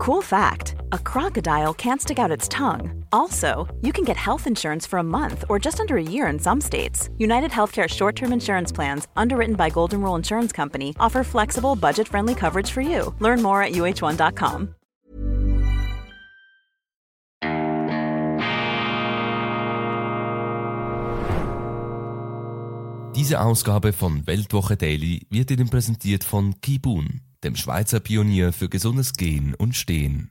Cool fact a crocodile can't stick out its tongue. Also, you can get health insurance for a month or just under a year in some states. United Healthcare short term insurance plans, underwritten by Golden Rule Insurance Company, offer flexible, budget friendly coverage for you. Learn more at uh1.com. Diese Ausgabe von Weltwoche Daily wird Ihnen präsentiert von Kibun dem Schweizer Pionier für gesundes Gehen und Stehen.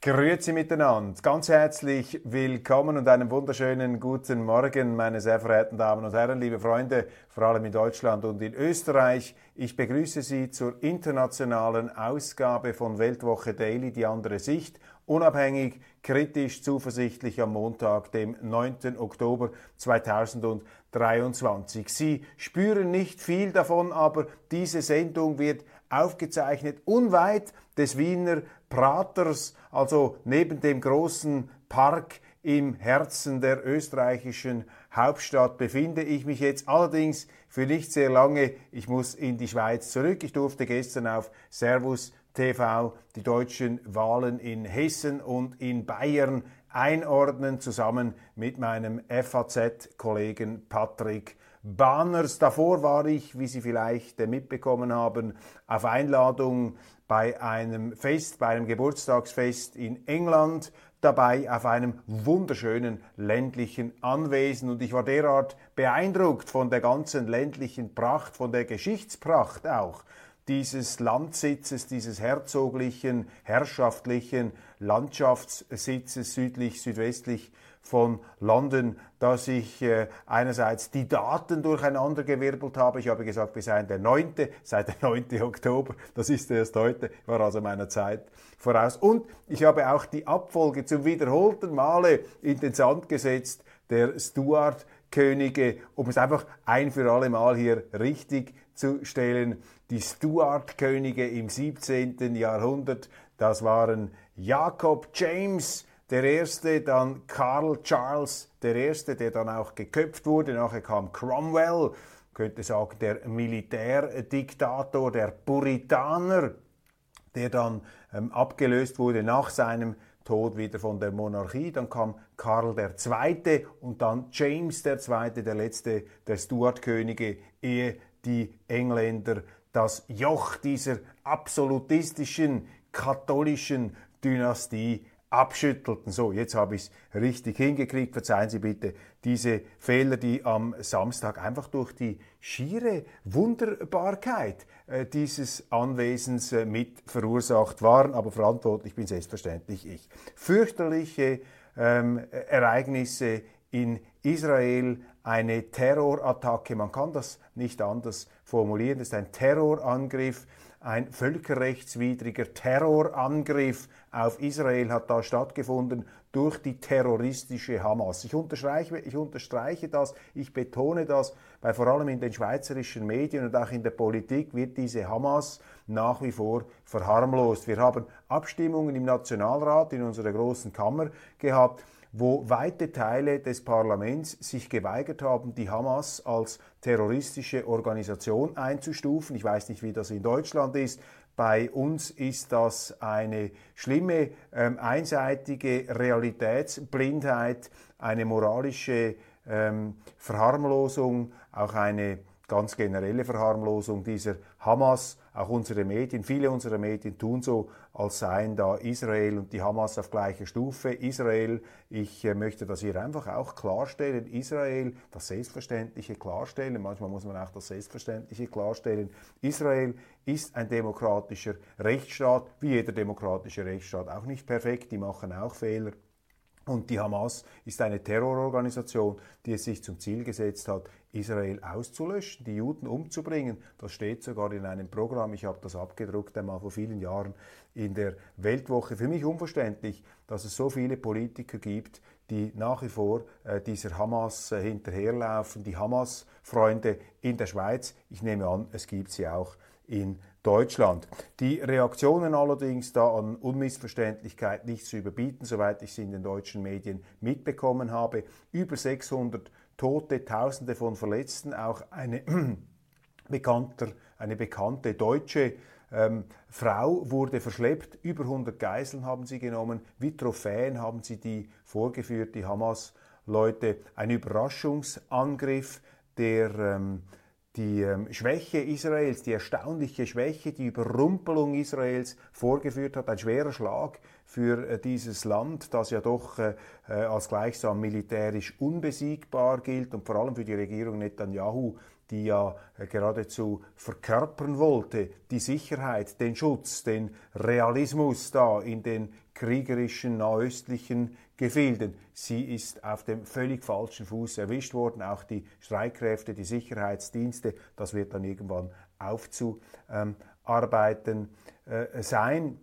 Grüezi miteinander, ganz herzlich willkommen und einen wunderschönen guten Morgen, meine sehr verehrten Damen und Herren, liebe Freunde, vor allem in Deutschland und in Österreich. Ich begrüße Sie zur internationalen Ausgabe von Weltwoche Daily, die andere Sicht, unabhängig, kritisch, zuversichtlich am Montag, dem 9. Oktober 2023. Sie spüren nicht viel davon, aber diese Sendung wird aufgezeichnet unweit des Wiener Praters, also neben dem großen Park im Herzen der österreichischen Hauptstadt befinde ich mich jetzt allerdings für nicht sehr lange. Ich muss in die Schweiz zurück. Ich durfte gestern auf Servus TV die deutschen Wahlen in Hessen und in Bayern einordnen, zusammen mit meinem FAZ-Kollegen Patrick Banners. Davor war ich, wie Sie vielleicht mitbekommen haben, auf Einladung bei einem Fest, bei einem Geburtstagsfest in England dabei auf einem wunderschönen ländlichen Anwesen und ich war derart beeindruckt von der ganzen ländlichen Pracht, von der Geschichtspracht auch dieses Landsitzes, dieses herzoglichen, herrschaftlichen Landschaftssitzes südlich, südwestlich von London, dass ich äh, einerseits die Daten durcheinandergewirbelt habe. Ich habe gesagt, wir seien der 9., seit der 9. Oktober, das ist erst heute, war also meiner Zeit voraus. Und ich habe auch die Abfolge zum wiederholten Male in den Sand gesetzt, der Stuart-Könige, um es einfach ein für alle Mal hier richtig zu stellen. Die Stuart-Könige im 17. Jahrhundert, das waren Jakob James, der erste, dann Karl Charles der erste, der dann auch geköpft wurde. Nachher kam Cromwell, könnte sagen der Militärdiktator, der Puritaner, der dann ähm, abgelöst wurde nach seinem Tod wieder von der Monarchie. Dann kam Karl II. und dann James II., der letzte der Stuart-Könige, ehe die Engländer das Joch dieser absolutistischen katholischen Dynastie abschüttelten. So, jetzt habe ich es richtig hingekriegt. Verzeihen Sie bitte diese Fehler, die am Samstag einfach durch die schiere Wunderbarkeit äh, dieses Anwesens äh, mit verursacht waren. Aber verantwortlich bin selbstverständlich ich. Fürchterliche ähm, Ereignisse in Israel, eine Terrorattacke, man kann das nicht anders formulieren, das ist ein Terrorangriff ein völkerrechtswidriger Terrorangriff auf Israel hat da stattgefunden durch die terroristische Hamas. Ich unterstreiche, ich unterstreiche das, ich betone das, weil vor allem in den schweizerischen Medien und auch in der Politik wird diese Hamas nach wie vor verharmlost. Wir haben Abstimmungen im Nationalrat, in unserer großen Kammer gehabt, wo weite Teile des Parlaments sich geweigert haben, die Hamas als terroristische Organisation einzustufen. Ich weiß nicht, wie das in Deutschland ist. Bei uns ist das eine schlimme, ähm, einseitige Realitätsblindheit, eine moralische ähm, Verharmlosung, auch eine ganz generelle Verharmlosung dieser Hamas. Auch unsere Medien, viele unserer Medien tun so, als seien da Israel und die Hamas auf gleicher Stufe. Israel, ich äh, möchte das hier einfach auch klarstellen, Israel, das Selbstverständliche klarstellen, manchmal muss man auch das Selbstverständliche klarstellen. Israel ist ein demokratischer Rechtsstaat, wie jeder demokratische Rechtsstaat, auch nicht perfekt, die machen auch Fehler. Und die Hamas ist eine Terrororganisation, die es sich zum Ziel gesetzt hat, Israel auszulöschen, die Juden umzubringen. Das steht sogar in einem Programm. Ich habe das abgedruckt einmal vor vielen Jahren in der Weltwoche. Für mich unverständlich, dass es so viele Politiker gibt, die nach wie vor äh, dieser Hamas äh, hinterherlaufen. Die Hamas-Freunde in der Schweiz, ich nehme an, es gibt sie auch in Deutschland. Die Reaktionen allerdings da an Unmissverständlichkeit nicht zu überbieten, soweit ich sie in den deutschen Medien mitbekommen habe. Über 600 Tote, Tausende von Verletzten, auch eine, bekannter, eine bekannte deutsche ähm, Frau wurde verschleppt, über 100 Geiseln haben sie genommen, wie Trophäen haben sie die vorgeführt, die Hamas-Leute. Ein Überraschungsangriff, der ähm, die ähm, Schwäche Israels, die erstaunliche Schwäche, die Überrumpelung Israels vorgeführt hat. Ein schwerer Schlag für äh, dieses Land, das ja doch äh, äh, als gleichsam militärisch unbesiegbar gilt und vor allem für die Regierung Netanyahu, die ja geradezu verkörpern wollte, die Sicherheit, den Schutz, den Realismus da in den kriegerischen nahöstlichen Gefilden. Sie ist auf dem völlig falschen Fuß erwischt worden. Auch die Streitkräfte, die Sicherheitsdienste, das wird dann irgendwann aufzuarbeiten äh, sein.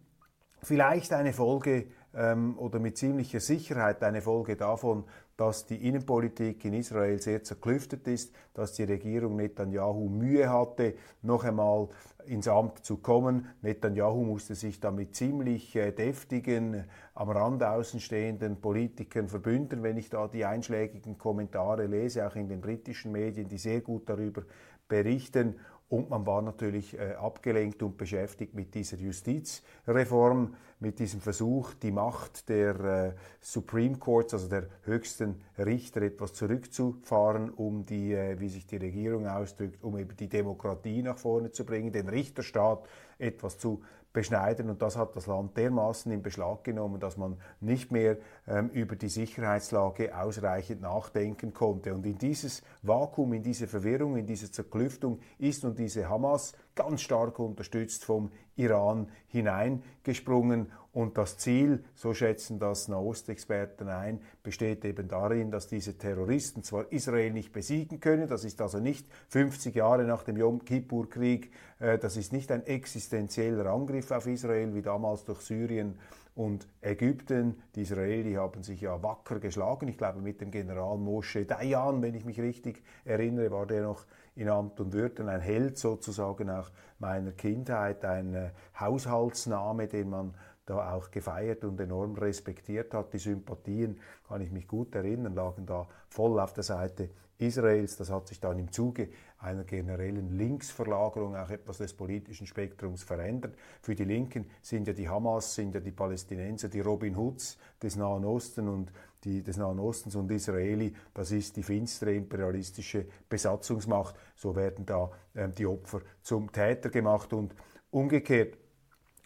Vielleicht eine Folge ähm, oder mit ziemlicher Sicherheit eine Folge davon, dass die Innenpolitik in Israel sehr zerklüftet ist, dass die Regierung Netanyahu Mühe hatte, noch einmal ins Amt zu kommen. Netanyahu musste sich da mit ziemlich äh, deftigen, am Rand außenstehenden Politikern verbünden. Wenn ich da die einschlägigen Kommentare lese, auch in den britischen Medien, die sehr gut darüber berichten und man war natürlich äh, abgelenkt und beschäftigt mit dieser Justizreform, mit diesem Versuch, die Macht der äh, Supreme Courts, also der höchsten Richter, etwas zurückzufahren, um die, äh, wie sich die Regierung ausdrückt, um eben die Demokratie nach vorne zu bringen, den Richterstaat etwas zu beschneiden. Und das hat das Land dermaßen in Beschlag genommen, dass man nicht mehr ähm, über die Sicherheitslage ausreichend nachdenken konnte. Und in dieses Vakuum, in diese Verwirrung, in diese Zerklüftung ist nun diese Hamas ganz stark unterstützt vom Iran hineingesprungen. Und das Ziel, so schätzen das Nahostexperten ein, besteht eben darin, dass diese Terroristen zwar Israel nicht besiegen können, das ist also nicht 50 Jahre nach dem Yom Kippur-Krieg, äh, das ist nicht ein existenzieller Angriff auf Israel wie damals durch Syrien und Ägypten. Die Israeli haben sich ja wacker geschlagen. Ich glaube, mit dem General Moshe Dayan, wenn ich mich richtig erinnere, war der noch in Amt und Würden ein Held sozusagen auch meiner Kindheit, ein äh, Haushaltsname, den man da auch gefeiert und enorm respektiert hat. Die Sympathien, kann ich mich gut erinnern, lagen da voll auf der Seite Israels. Das hat sich dann im Zuge einer generellen Linksverlagerung auch etwas des politischen Spektrums verändert. Für die Linken sind ja die Hamas, sind ja die Palästinenser, die Robin Hoods des Nahen Osten und die, des Nahen Ostens und Israeli, das ist die finstere imperialistische Besatzungsmacht. So werden da ähm, die Opfer zum Täter gemacht und umgekehrt.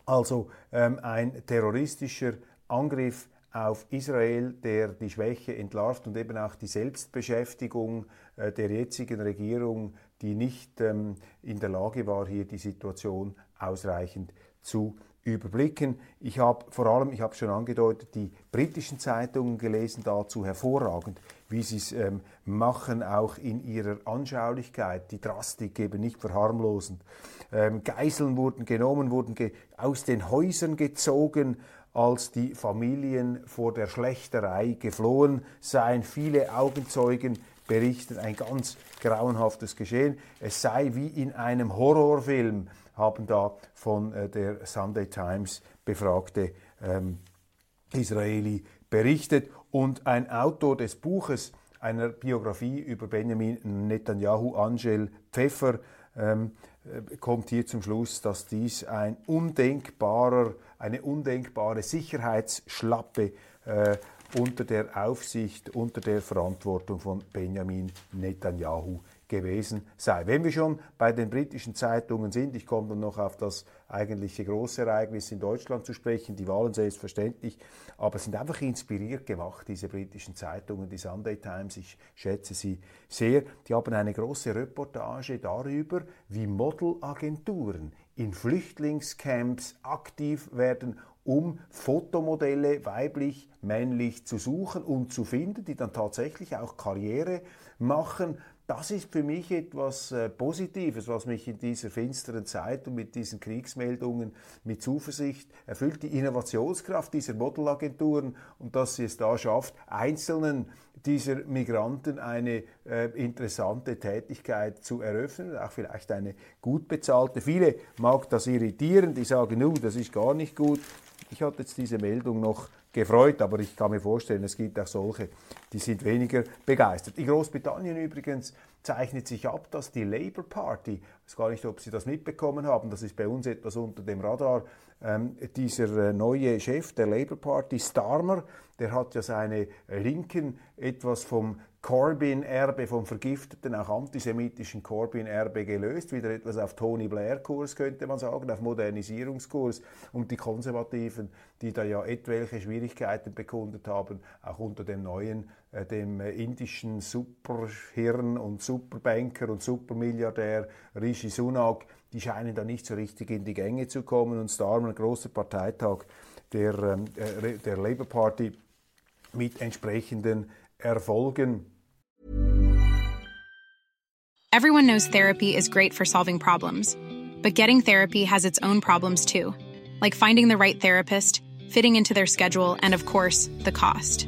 Also ähm, ein terroristischer Angriff auf Israel, der die Schwäche entlarvt und eben auch die Selbstbeschäftigung äh, der jetzigen Regierung, die nicht ähm, in der Lage war, hier die Situation ausreichend zu überblicken. Ich habe vor allem, ich habe schon angedeutet, die britischen Zeitungen gelesen dazu hervorragend, wie sie es ähm, machen, auch in ihrer Anschaulichkeit, die Drastik eben nicht verharmlosend. Ähm, Geiseln wurden genommen, wurden ge aus den Häusern gezogen, als die Familien vor der Schlechterei geflohen seien. Viele Augenzeugen berichten ein ganz grauenhaftes Geschehen. Es sei wie in einem Horrorfilm, haben da von äh, der Sunday Times befragte ähm, Israeli berichtet. Und ein Autor des Buches einer Biografie über Benjamin Netanyahu, Angel Pfeffer, ähm, äh, kommt hier zum Schluss, dass dies ein undenkbarer, eine undenkbare Sicherheitsschlappe äh, unter der Aufsicht, unter der Verantwortung von Benjamin Netanyahu gewesen sei. Wenn wir schon bei den britischen Zeitungen sind, ich komme dann noch auf das eigentliche große Ereignis in Deutschland zu sprechen, die Wahlen selbstverständlich, aber sind einfach inspiriert gemacht, diese britischen Zeitungen, die Sunday Times, ich schätze sie sehr. Die haben eine große Reportage darüber, wie Modelagenturen in Flüchtlingscamps aktiv werden, um Fotomodelle weiblich, männlich zu suchen und zu finden, die dann tatsächlich auch Karriere machen das ist für mich etwas äh, Positives, was mich in dieser finsteren Zeit und mit diesen Kriegsmeldungen mit Zuversicht erfüllt. Die Innovationskraft dieser Modelagenturen und dass sie es da schafft, einzelnen dieser Migranten eine äh, interessante Tätigkeit zu eröffnen, auch vielleicht eine gut bezahlte. Viele mag das irritieren, die sagen, nu, das ist gar nicht gut. Ich hatte jetzt diese Meldung noch gefreut, aber ich kann mir vorstellen, es gibt auch solche, die sind weniger begeistert. In Großbritannien übrigens zeichnet sich ab, dass die Labour Party, ich weiß gar nicht, ob Sie das mitbekommen haben, das ist bei uns etwas unter dem Radar, ähm, dieser äh, neue Chef der Labour Party, Starmer, der hat ja seine Linken etwas vom Corbyn-Erbe, vom vergifteten, auch antisemitischen Corbyn-Erbe gelöst, wieder etwas auf Tony Blair-Kurs, könnte man sagen, auf Modernisierungskurs. Und die Konservativen, die da ja etwelche Schwierigkeiten bekundet haben, auch unter dem neuen, äh, dem äh, indischen Superhirn und Superbanker und Supermilliardär Rishi Sunak, die scheinen da nicht so richtig in die Gänge zu kommen. Und Starmer, ein großer Parteitag der, ähm, äh, der Labour Party mit entsprechenden Erfolgen. Everyone knows therapy is great for solving problems, but getting therapy has its own problems too, like finding the right therapist, fitting into their schedule, and of course, the cost.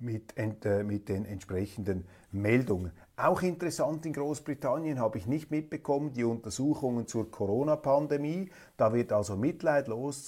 mit, äh, mit den entsprechenden Meldungen. Auch interessant in Großbritannien habe ich nicht mitbekommen, die Untersuchungen zur Corona-Pandemie. Da wird also mitleidlos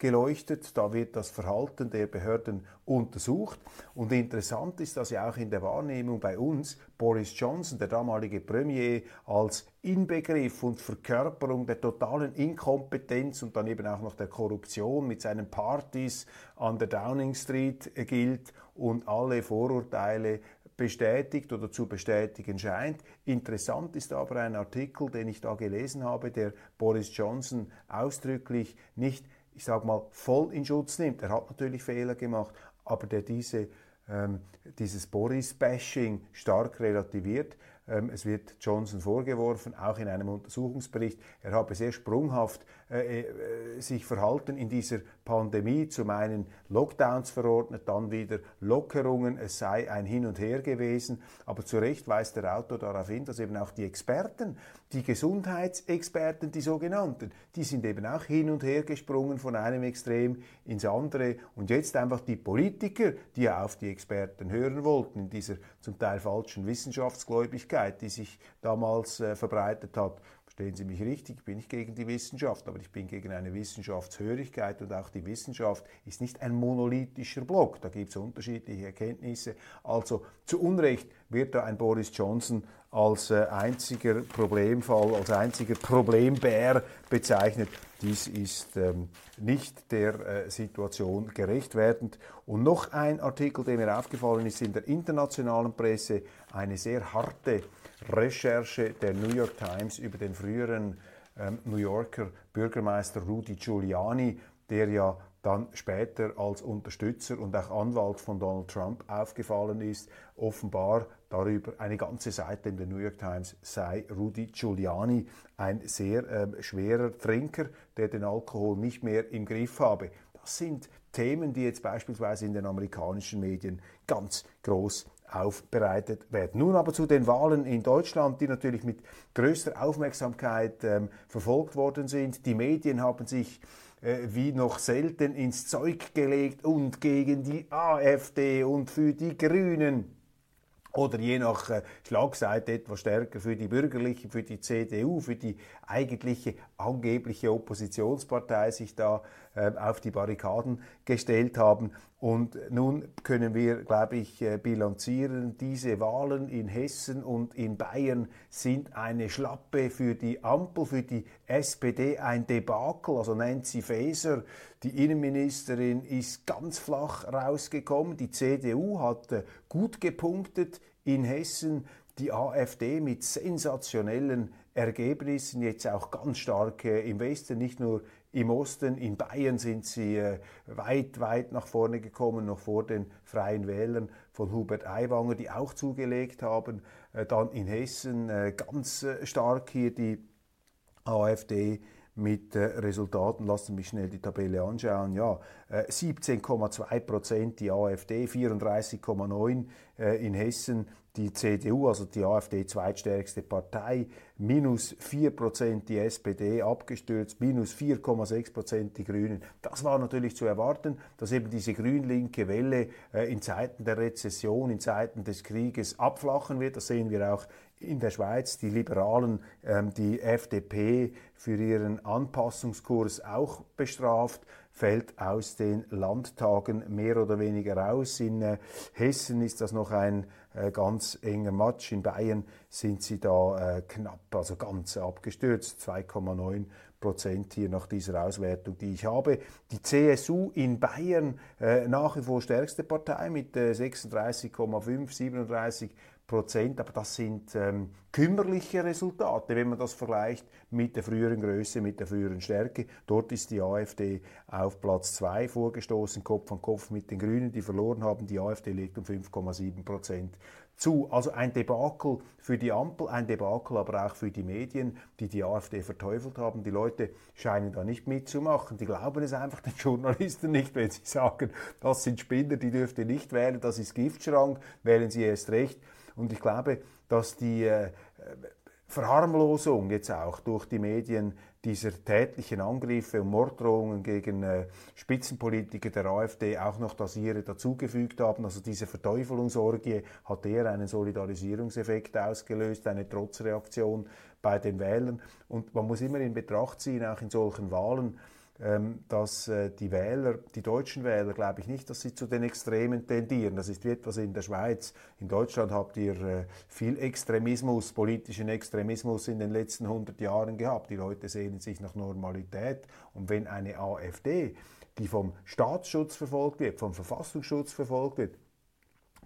zurückgeleuchtet, da wird das Verhalten der Behörden untersucht. Und interessant ist, dass ja auch in der Wahrnehmung bei uns Boris Johnson, der damalige Premier, als Inbegriff und Verkörperung der totalen Inkompetenz und dann eben auch noch der Korruption mit seinen Partys an der Downing Street gilt und alle Vorurteile bestätigt oder zu bestätigen scheint. Interessant ist aber ein Artikel, den ich da gelesen habe, der Boris Johnson ausdrücklich nicht, ich sage mal, voll in Schutz nimmt. Er hat natürlich Fehler gemacht, aber der diese, ähm, dieses Boris-Bashing stark relativiert. Ähm, es wird Johnson vorgeworfen, auch in einem Untersuchungsbericht, er habe sehr sprunghaft äh, äh, sich verhalten in dieser Pandemie. Zum einen Lockdowns verordnet, dann wieder Lockerungen. Es sei ein Hin und Her gewesen. Aber zu Recht weist der Autor darauf hin, dass eben auch die Experten, die Gesundheitsexperten, die sogenannten, die sind eben auch hin und her gesprungen von einem Extrem ins andere. Und jetzt einfach die Politiker, die auf die Experten hören wollten, in dieser zum Teil falschen Wissenschaftsgläubigkeit, die sich damals äh, verbreitet hat, Verstehen Sie mich richtig, ich bin nicht gegen die Wissenschaft, aber ich bin gegen eine Wissenschaftshörigkeit und auch die Wissenschaft ist nicht ein monolithischer Block, da gibt es unterschiedliche Erkenntnisse. Also zu Unrecht wird da ein Boris Johnson als äh, einziger Problemfall, als einziger Problembär bezeichnet. Dies ist ähm, nicht der äh, Situation gerecht werdend. Und noch ein Artikel, der mir aufgefallen ist in der internationalen Presse, eine sehr harte Recherche der New York Times über den früheren ähm, New Yorker Bürgermeister Rudy Giuliani, der ja dann später als Unterstützer und auch Anwalt von Donald Trump aufgefallen ist, offenbar darüber eine ganze Seite in der New York Times sei Rudy Giuliani ein sehr äh, schwerer Trinker, der den Alkohol nicht mehr im Griff habe. Das sind Themen, die jetzt beispielsweise in den amerikanischen Medien ganz groß aufbereitet werden. Nun aber zu den Wahlen in Deutschland, die natürlich mit größter Aufmerksamkeit ähm, verfolgt worden sind. Die Medien haben sich äh, wie noch selten ins Zeug gelegt und gegen die AfD und für die Grünen oder je nach äh, Schlagseite etwas stärker für die bürgerliche, für die CDU, für die eigentliche angebliche Oppositionspartei sich da äh, auf die Barrikaden gestellt haben. Und nun können wir, glaube ich, äh, bilanzieren, diese Wahlen in Hessen und in Bayern sind eine Schlappe für die Ampel, für die SPD ein Debakel. Also Nancy Faeser, die Innenministerin, ist ganz flach rausgekommen. Die CDU hat äh, gut gepunktet in Hessen die AfD mit sensationellen Ergebnissen, jetzt auch ganz stark äh, im Westen, nicht nur im Osten. In Bayern sind sie äh, weit, weit nach vorne gekommen, noch vor den Freien Wählern von Hubert Aiwanger, die auch zugelegt haben. Äh, dann in Hessen ganz stark hier die AfD mit Resultaten, lassen Sie mich schnell die Tabelle anschauen, ja, äh, 17,2 Prozent die AfD, 34,9 äh, in Hessen die CDU, also die AfD zweitstärkste Partei, minus 4 Prozent die SPD abgestürzt, minus 4,6 Prozent die Grünen. Das war natürlich zu erwarten, dass eben diese grün-linke Welle äh, in Zeiten der Rezession, in Zeiten des Krieges abflachen wird. Das sehen wir auch in der Schweiz die Liberalen ähm, die FDP für ihren Anpassungskurs auch bestraft, fällt aus den Landtagen mehr oder weniger raus. In äh, Hessen ist das noch ein äh, ganz enger Match. In Bayern sind sie da äh, knapp, also ganz abgestürzt, 2,9 Prozent hier nach dieser Auswertung, die ich habe. Die CSU in Bayern äh, nach wie vor stärkste Partei mit äh, 36,5, 37 Prozent, aber das sind ähm, kümmerliche Resultate, wenn man das vergleicht mit der früheren Größe, mit der früheren Stärke. Dort ist die AfD auf Platz 2 vorgestoßen, Kopf an Kopf mit den Grünen, die verloren haben. Die AfD liegt um 5,7 Prozent zu. Also ein Debakel für die Ampel, ein Debakel aber auch für die Medien, die die AfD verteufelt haben. Die Leute scheinen da nicht mitzumachen. Die glauben es einfach den Journalisten nicht, wenn sie sagen, das sind Spinner, die dürft ihr nicht wählen, das ist Giftschrank, wählen sie erst recht. Und ich glaube, dass die äh, Verharmlosung jetzt auch durch die Medien dieser tätlichen Angriffe und Morddrohungen gegen äh, Spitzenpolitiker der AfD auch noch das ihre dazugefügt haben. Also diese Verteufelungsorgie hat eher einen Solidarisierungseffekt ausgelöst, eine Trotzreaktion bei den Wählern. Und man muss immer in Betracht ziehen, auch in solchen Wahlen, dass äh, die Wähler, die deutschen Wähler, glaube ich nicht, dass sie zu den Extremen tendieren. Das ist wie etwas in der Schweiz. In Deutschland habt ihr äh, viel Extremismus, politischen Extremismus in den letzten 100 Jahren gehabt. Die Leute sehnen sich nach Normalität. Und wenn eine AfD, die vom Staatsschutz verfolgt wird, vom Verfassungsschutz verfolgt wird,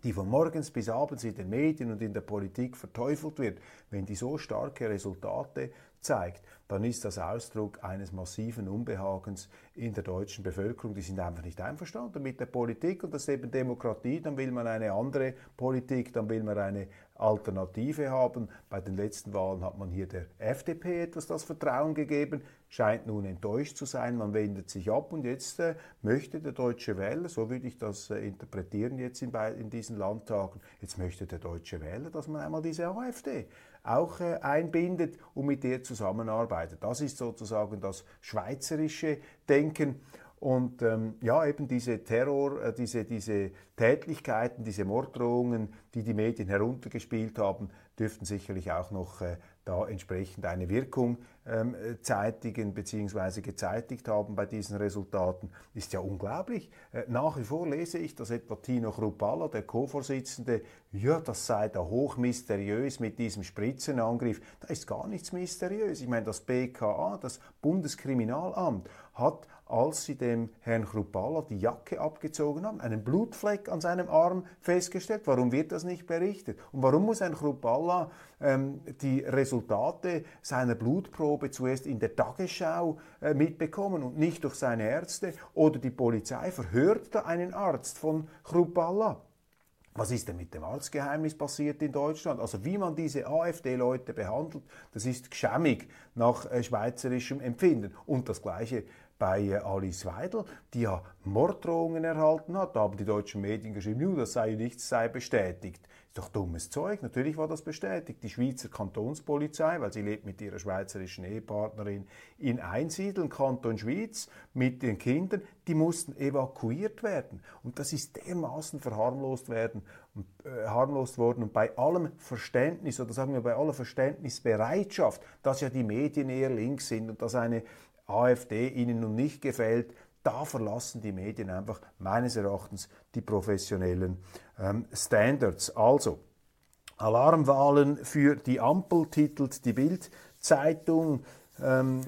die von morgens bis abends in den Medien und in der Politik verteufelt wird, wenn die so starke Resultate zeigt, dann ist das Ausdruck eines massiven Unbehagens in der deutschen Bevölkerung. Die sind einfach nicht einverstanden mit der Politik und das ist eben Demokratie. Dann will man eine andere Politik, dann will man eine Alternative haben. Bei den letzten Wahlen hat man hier der FDP etwas das Vertrauen gegeben, scheint nun enttäuscht zu sein, man wendet sich ab und jetzt äh, möchte der deutsche Wähler, so würde ich das äh, interpretieren jetzt in, in, diesen Landtagen, jetzt möchte der deutsche Wähler, dass man einmal diese AfD auch äh, einbindet und mit der zusammenarbeitet. Das ist sozusagen das schweizerische Denken. Und ähm, ja, eben diese Terror, äh, diese, diese Tätlichkeiten, diese Morddrohungen, die die Medien heruntergespielt haben, dürften sicherlich auch noch äh, da entsprechend eine Wirkung ähm, zeitigen bzw. gezeitigt haben bei diesen Resultaten, ist ja unglaublich. Äh, nach wie vor lese ich, dass etwa Tino Chrupalla, der Co-Vorsitzende, ja, das sei da hoch mysteriös mit diesem Spritzenangriff. Da ist gar nichts mysteriös. Ich meine, das BKA, das Bundeskriminalamt, hat als sie dem Herrn Chrupalla die Jacke abgezogen haben, einen Blutfleck an seinem Arm festgestellt. Warum wird das nicht berichtet? Und warum muss ein Chrupalla ähm, die Resultate seiner Blutprobe zuerst in der Tagesschau äh, mitbekommen und nicht durch seine Ärzte? Oder die Polizei verhört da einen Arzt von Chrupalla? Was ist denn mit dem Arztgeheimnis passiert in Deutschland? Also wie man diese AfD-Leute behandelt, das ist geschämig nach äh, schweizerischem Empfinden. Und das Gleiche bei Alice Weidel, die ja Morddrohungen erhalten hat. Da haben die deutschen Medien geschrieben, das sei nichts sei bestätigt. Ist doch dummes Zeug. Natürlich war das bestätigt. Die Schweizer Kantonspolizei, weil sie lebt mit ihrer schweizerischen Ehepartnerin in Einsiedeln, Kanton Schweiz, mit den Kindern, die mussten evakuiert werden. Und das ist dermaßen verharmlost werden äh, harmlos worden. Und bei allem Verständnis, oder sagen wir bei aller Verständnisbereitschaft, dass ja die Medien eher links sind und dass eine AfD ihnen nun nicht gefällt, da verlassen die Medien einfach meines Erachtens die professionellen ähm, Standards. Also, Alarmwahlen für die Ampel titelt die Bild-Zeitung. Ähm,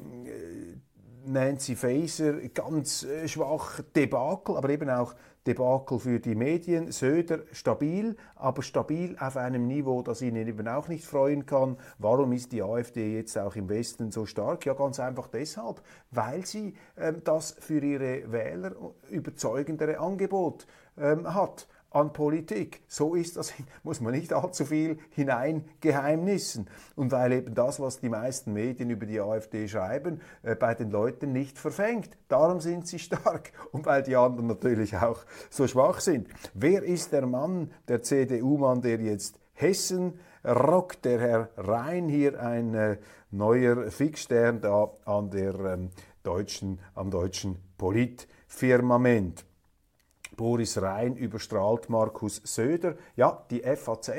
Nancy Faeser ganz äh, schwach Debakel, aber eben auch Debakel für die Medien. Söder stabil, aber stabil auf einem Niveau, das Ihnen eben auch nicht freuen kann. Warum ist die AfD jetzt auch im Westen so stark? Ja, ganz einfach deshalb, weil sie ähm, das für ihre Wähler überzeugendere Angebot ähm, hat an Politik. So ist das, muss man nicht allzu viel hineingeheimnissen. Und weil eben das, was die meisten Medien über die AfD schreiben, äh, bei den Leuten nicht verfängt. Darum sind sie stark. Und weil die anderen natürlich auch so schwach sind. Wer ist der Mann, der CDU-Mann, der jetzt Hessen rockt? Der Herr Rhein, hier ein äh, neuer Fixstern da an der, ähm, deutschen, am deutschen Politfirmament. Boris Rhein überstrahlt Markus Söder. Ja, die FAZ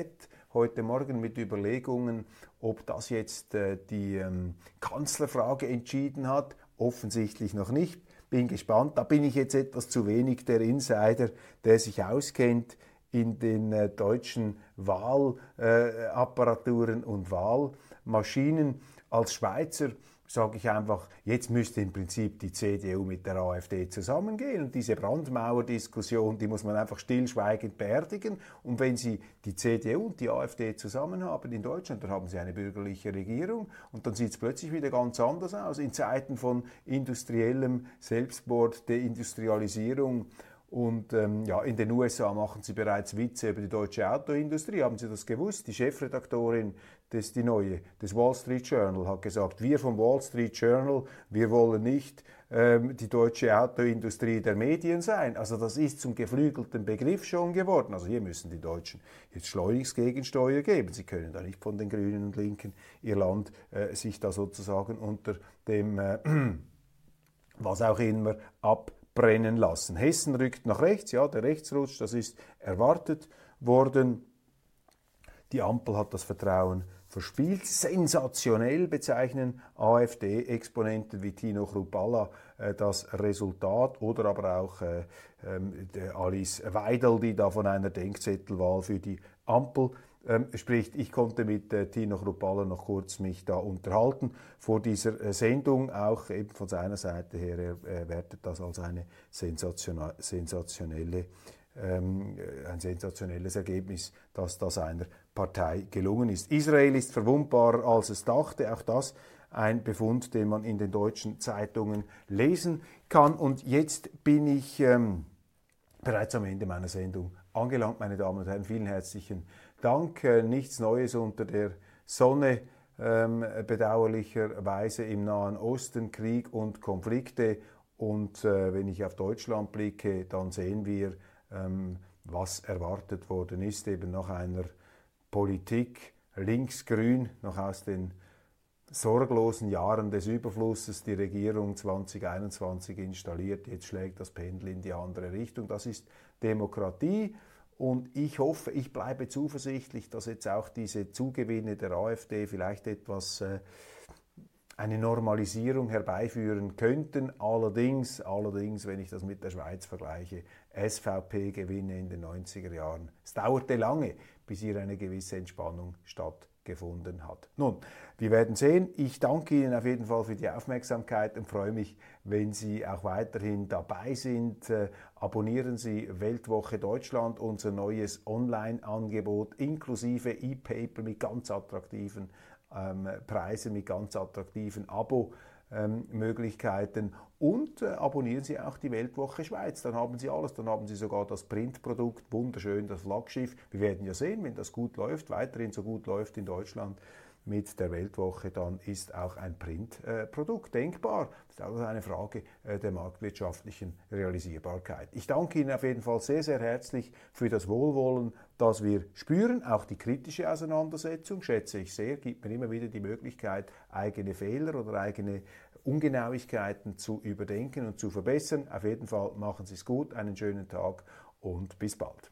heute Morgen mit Überlegungen, ob das jetzt äh, die ähm, Kanzlerfrage entschieden hat. Offensichtlich noch nicht. Bin gespannt. Da bin ich jetzt etwas zu wenig der Insider, der sich auskennt in den äh, deutschen Wahlapparaturen äh, und Wahlmaschinen. Als Schweizer sage ich einfach, jetzt müsste im Prinzip die CDU mit der AfD zusammengehen und diese Brandmauerdiskussion, die muss man einfach stillschweigend beerdigen und wenn Sie die CDU und die AfD zusammen haben in Deutschland, dann haben Sie eine bürgerliche Regierung und dann sieht es plötzlich wieder ganz anders aus. In Zeiten von industriellem Selbstmord, Deindustrialisierung und ähm, ja, in den USA machen sie bereits Witze über die deutsche Autoindustrie. Haben Sie das gewusst? Die Chefredaktorin des, die neue, des Wall Street Journal hat gesagt, wir vom Wall Street Journal, wir wollen nicht ähm, die deutsche Autoindustrie der Medien sein. Also das ist zum geflügelten Begriff schon geworden. Also hier müssen die Deutschen jetzt schleunigst Gegensteuer geben. Sie können da nicht von den Grünen und Linken ihr Land äh, sich da sozusagen unter dem, äh, was auch immer, ab brennen lassen. Hessen rückt nach rechts, ja, der Rechtsrutsch, das ist erwartet worden. Die Ampel hat das Vertrauen verspielt. Sensationell bezeichnen AfD-Exponenten wie Tino Chrupalla äh, das Resultat oder aber auch äh, äh, Alice Weidel, die da von einer Denkzettelwahl für die Ampel ähm, spricht. Ich konnte mit äh, Tino Chrupalla noch kurz mich da unterhalten vor dieser Sendung, auch eben von seiner Seite her, er wertet das als eine sensationelle ähm, ein sensationelles Ergebnis, dass das einer Partei gelungen ist. Israel ist verwundbarer, als es dachte. Auch das ein Befund, den man in den deutschen Zeitungen lesen kann. Und jetzt bin ich ähm, bereits am Ende meiner Sendung angelangt, meine Damen und Herren. Vielen herzlichen Dank. Äh, nichts Neues unter der Sonne. Ähm, bedauerlicherweise im Nahen Osten Krieg und Konflikte. Und äh, wenn ich auf Deutschland blicke, dann sehen wir, was erwartet worden ist, eben nach einer Politik linksgrün, noch aus den sorglosen Jahren des Überflusses die Regierung 2021 installiert. Jetzt schlägt das Pendel in die andere Richtung. Das ist Demokratie. Und ich hoffe, ich bleibe zuversichtlich, dass jetzt auch diese Zugewinne der AfD vielleicht etwas äh, eine Normalisierung herbeiführen könnten. Allerdings, allerdings, wenn ich das mit der Schweiz vergleiche, SVP-Gewinne in den 90er Jahren. Es dauerte lange, bis hier eine gewisse Entspannung stattgefunden hat. Nun, wir werden sehen. Ich danke Ihnen auf jeden Fall für die Aufmerksamkeit und freue mich, wenn Sie auch weiterhin dabei sind. Äh, abonnieren Sie Weltwoche Deutschland, unser neues Online-Angebot inklusive E-Paper mit ganz attraktiven ähm, Preisen, mit ganz attraktiven Abo ähm, Möglichkeiten und äh, abonnieren Sie auch die Weltwoche Schweiz. Dann haben Sie alles, dann haben Sie sogar das Printprodukt, wunderschön das Flaggschiff. Wir werden ja sehen, wenn das gut läuft, weiterhin so gut läuft in Deutschland, mit der Weltwoche, dann ist auch ein Printprodukt denkbar. Das ist auch eine Frage äh, der marktwirtschaftlichen Realisierbarkeit. Ich danke Ihnen auf jeden Fall sehr, sehr herzlich für das Wohlwollen, das wir spüren. Auch die kritische Auseinandersetzung schätze ich sehr, gibt mir immer wieder die Möglichkeit, eigene Fehler oder eigene Ungenauigkeiten zu überdenken und zu verbessern. Auf jeden Fall machen Sie es gut, einen schönen Tag und bis bald.